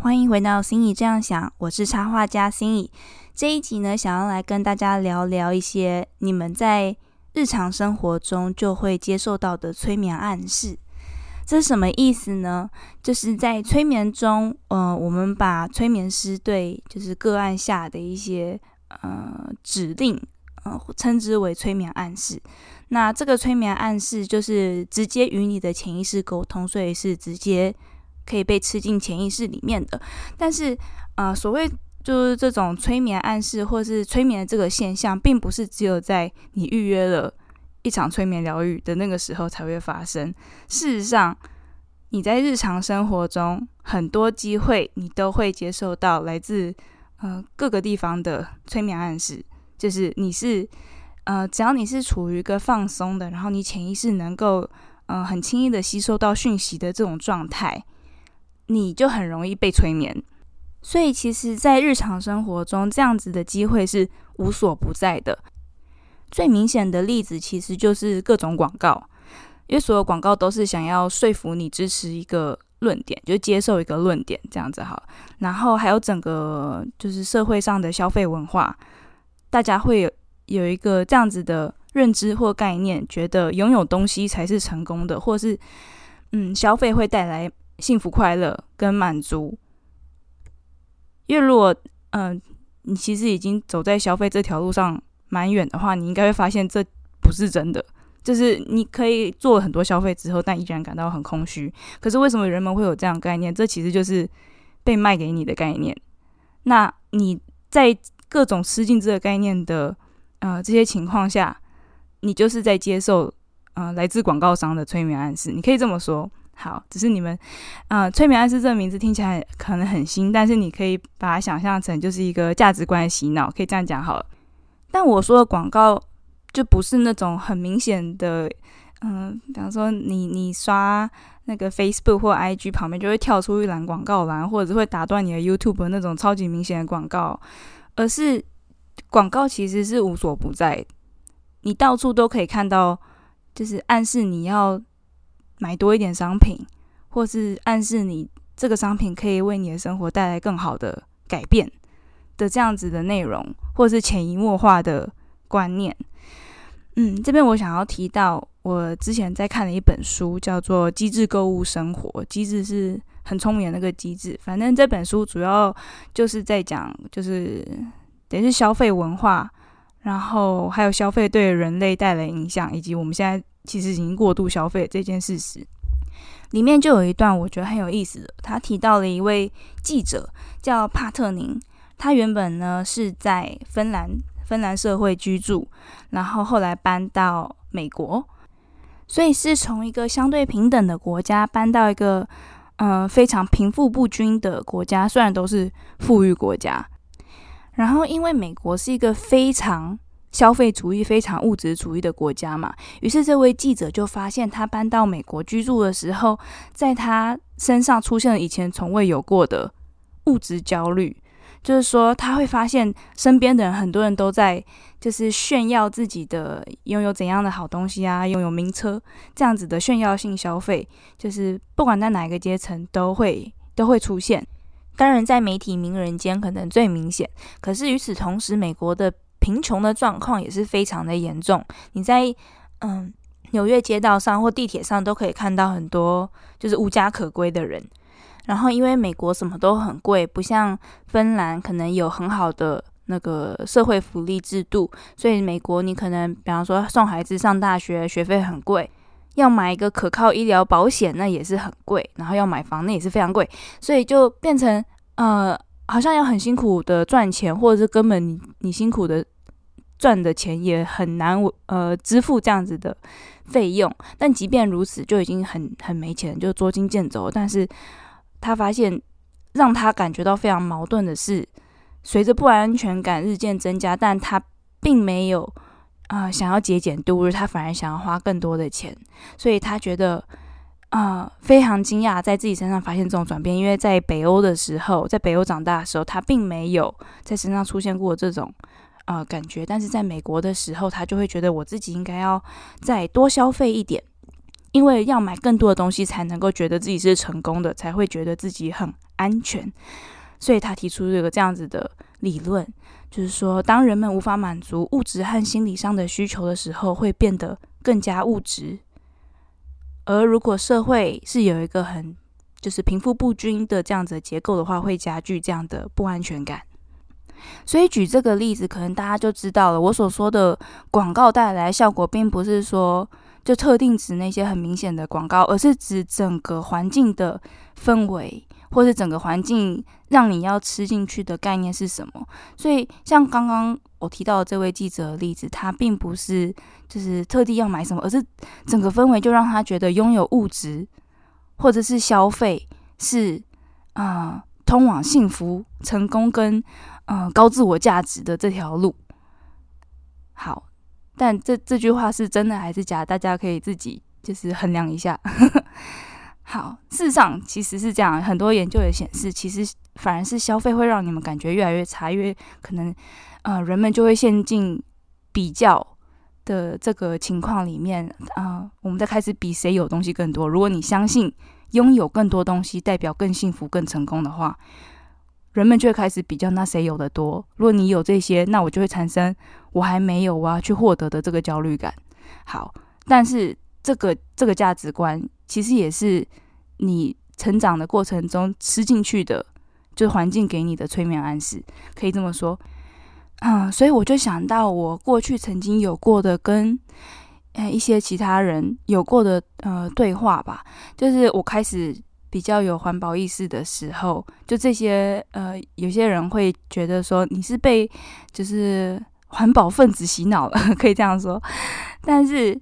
欢迎回到心怡这样想，我是插画家心怡。这一集呢，想要来跟大家聊聊一些你们在日常生活中就会接受到的催眠暗示。这是什么意思呢？就是在催眠中，呃，我们把催眠师对就是个案下的一些呃指令，呃，称之为催眠暗示。那这个催眠暗示就是直接与你的潜意识沟通，所以是直接可以被吃进潜意识里面的。但是，呃，所谓就是这种催眠暗示或是催眠的这个现象，并不是只有在你预约了一场催眠疗愈的那个时候才会发生。事实上，你在日常生活中很多机会，你都会接受到来自呃各个地方的催眠暗示，就是你是。呃，只要你是处于一个放松的，然后你潜意识能够，呃，很轻易的吸收到讯息的这种状态，你就很容易被催眠。所以，其实，在日常生活中，这样子的机会是无所不在的。最明显的例子，其实就是各种广告，因为所有广告都是想要说服你支持一个论点，就接受一个论点这样子好。然后还有整个就是社会上的消费文化，大家会有。有一个这样子的认知或概念，觉得拥有东西才是成功的，或是嗯，消费会带来幸福、快乐跟满足。因为如果嗯，你其实已经走在消费这条路上蛮远的话，你应该会发现这不是真的。就是你可以做很多消费之后，但依然感到很空虚。可是为什么人们会有这样概念？这其实就是被卖给你的概念。那你在各种吃进这个概念的。呃，这些情况下，你就是在接受呃来自广告商的催眠暗示，你可以这么说。好，只是你们啊，催眠暗示这个名字听起来可能很新，但是你可以把它想象成就是一个价值观洗脑，可以这样讲好了。但我说的广告就不是那种很明显的，嗯，比方说你你刷那个 Facebook 或 IG 旁边就会跳出一栏广告栏，或者会打断你的 YouTube 那种超级明显的广告，而是。广告其实是无所不在，你到处都可以看到，就是暗示你要买多一点商品，或是暗示你这个商品可以为你的生活带来更好的改变的这样子的内容，或是潜移默化的观念。嗯，这边我想要提到，我之前在看了一本书，叫做《机智购物生活》，机智是很聪明的那个机智。反正这本书主要就是在讲，就是。等于是消费文化，然后还有消费对人类带来影响，以及我们现在其实已经过度消费这件事实，里面就有一段我觉得很有意思的。他提到了一位记者叫帕特宁，他原本呢是在芬兰芬兰社会居住，然后后来搬到美国，所以是从一个相对平等的国家搬到一个呃非常贫富不均的国家，虽然都是富裕国家。然后，因为美国是一个非常消费主义、非常物质主义的国家嘛，于是这位记者就发现，他搬到美国居住的时候，在他身上出现了以前从未有过的物质焦虑。就是说，他会发现身边的人，很多人都在就是炫耀自己的拥有怎样的好东西啊，拥有名车这样子的炫耀性消费，就是不管在哪一个阶层都会都会出现。当然，在媒体名人间可能最明显。可是与此同时，美国的贫穷的状况也是非常的严重。你在嗯纽约街道上或地铁上都可以看到很多就是无家可归的人。然后，因为美国什么都很贵，不像芬兰可能有很好的那个社会福利制度，所以美国你可能比方说送孩子上大学学费很贵。要买一个可靠医疗保险，那也是很贵，然后要买房，那也是非常贵，所以就变成呃，好像要很辛苦的赚钱，或者是根本你你辛苦的赚的钱也很难呃支付这样子的费用。但即便如此，就已经很很没钱，就捉襟见肘。但是他发现让他感觉到非常矛盾的是，随着不安全感日渐增加，但他并没有。啊，想要节俭度日，他反而想要花更多的钱，所以他觉得啊非常惊讶，在自己身上发现这种转变。因为在北欧的时候，在北欧长大的时候，他并没有在身上出现过这种呃感觉，但是在美国的时候，他就会觉得我自己应该要再多消费一点。因为要买更多的东西才能够觉得自己是成功的，才会觉得自己很安全。所以他提出这个这样子的理论，就是说，当人们无法满足物质和心理上的需求的时候，会变得更加物质。而如果社会是有一个很就是贫富不均的这样子的结构的话，会加剧这样的不安全感。所以举这个例子，可能大家就知道了，我所说的广告带来效果，并不是说就特定指那些很明显的广告，而是指整个环境的氛围，或是整个环境让你要吃进去的概念是什么。所以像刚刚我提到这位记者的例子，他并不是就是特地要买什么，而是整个氛围就让他觉得拥有物质或者是消费是啊通往幸福、成功跟。嗯，高自我价值的这条路，好，但这这句话是真的还是假？大家可以自己就是衡量一下。好，事实上其实是这样，很多研究也显示，其实反而是消费会让你们感觉越来越差，因为可能呃人们就会陷进比较的这个情况里面啊，我们在开始比谁有东西更多。如果你相信拥有更多东西代表更幸福、更成功的话。人们就会开始比较，那谁有的多？如果你有这些，那我就会产生我还没有我要去获得的这个焦虑感。好，但是这个这个价值观其实也是你成长的过程中吃进去的，就是环境给你的催眠暗示，可以这么说。嗯，所以我就想到我过去曾经有过的跟呃一些其他人有过的呃对话吧，就是我开始。比较有环保意识的时候，就这些呃，有些人会觉得说你是被就是环保分子洗脑了，可以这样说。但是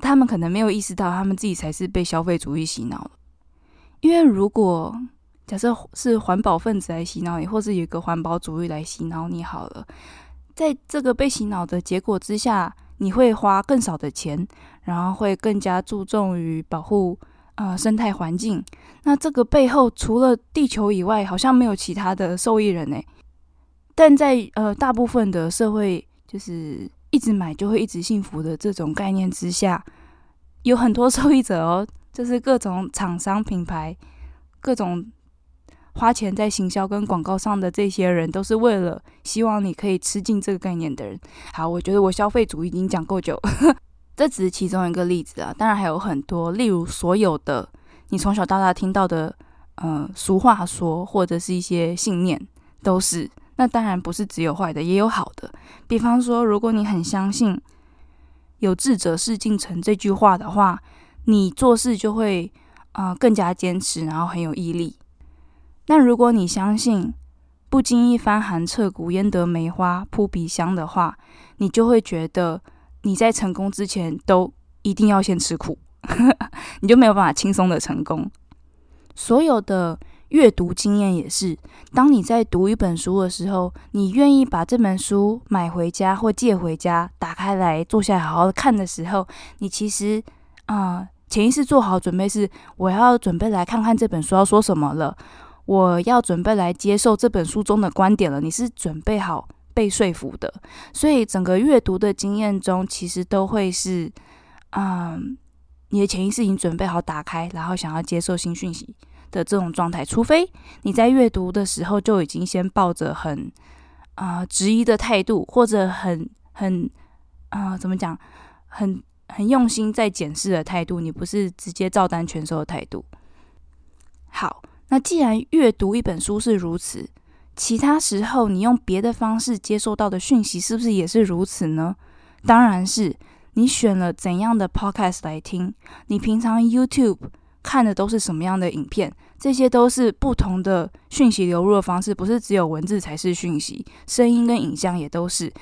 他们可能没有意识到，他们自己才是被消费主义洗脑了。因为如果假设是环保分子来洗脑你，或是有一个环保主义来洗脑你，好了，在这个被洗脑的结果之下，你会花更少的钱，然后会更加注重于保护。呃，生态环境，那这个背后除了地球以外，好像没有其他的受益人呢。但在呃大部分的社会，就是一直买就会一直幸福的这种概念之下，有很多受益者哦，就是各种厂商品牌，各种花钱在行销跟广告上的这些人，都是为了希望你可以吃进这个概念的人。好，我觉得我消费主义已经讲够久。这只是其中一个例子啊，当然还有很多，例如所有的你从小到大听到的，呃，俗话说或者是一些信念，都是。那当然不是只有坏的，也有好的。比方说，如果你很相信“有志者事竟成”这句话的话，你做事就会啊更加坚持，然后很有毅力。那如果你相信“不经一番寒彻骨，焉得梅花扑鼻香”的话，你就会觉得。你在成功之前都一定要先吃苦，你就没有办法轻松的成功。所有的阅读经验也是，当你在读一本书的时候，你愿意把这本书买回家或借回家，打开来坐下来好好看的时候，你其实啊潜意识做好准备是我要准备来看看这本书要说什么了，我要准备来接受这本书中的观点了。你是准备好。被说服的，所以整个阅读的经验中，其实都会是，嗯，你的潜意识已经准备好打开，然后想要接受新讯息的这种状态。除非你在阅读的时候就已经先抱着很啊质疑的态度，或者很很啊怎么讲，很很用心在检视的态度，你不是直接照单全收的态度。好，那既然阅读一本书是如此。其他时候，你用别的方式接受到的讯息，是不是也是如此呢？当然是。你选了怎样的 podcast 来听？你平常 YouTube 看的都是什么样的影片？这些都是不同的讯息流入的方式，不是只有文字才是讯息，声音跟影像也都是。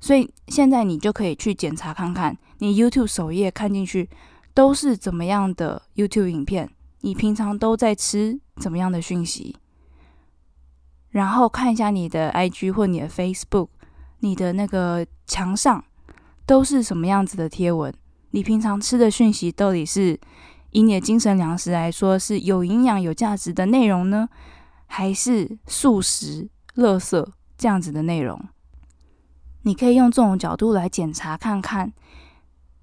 所以现在你就可以去检查看看，你 YouTube 首页看进去都是怎么样的 YouTube 影片？你平常都在吃怎么样的讯息？然后看一下你的 IG 或你的 Facebook，你的那个墙上都是什么样子的贴文？你平常吃的讯息到底是以你的精神粮食来说是有营养、有价值的内容呢，还是素食、垃圾这样子的内容？你可以用这种角度来检查看看，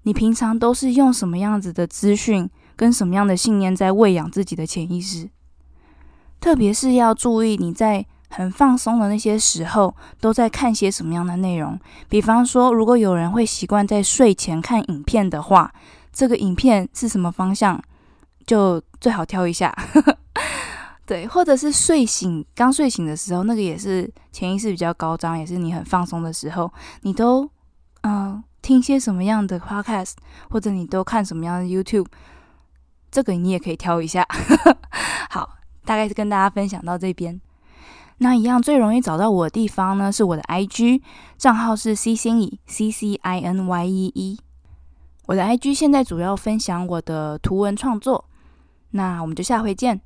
你平常都是用什么样子的资讯跟什么样的信念在喂养自己的潜意识？特别是要注意你在很放松的那些时候都在看些什么样的内容。比方说，如果有人会习惯在睡前看影片的话，这个影片是什么方向，就最好挑一下。对，或者是睡醒刚睡醒的时候，那个也是潜意识比较高涨，也是你很放松的时候，你都嗯听些什么样的 podcast，或者你都看什么样的 YouTube，这个你也可以挑一下。好，大概是跟大家分享到这边。那一样最容易找到我的地方呢，是我的 IG 账号是 C 心怡 C C I N Y E E。我的 IG 现在主要分享我的图文创作。那我们就下回见。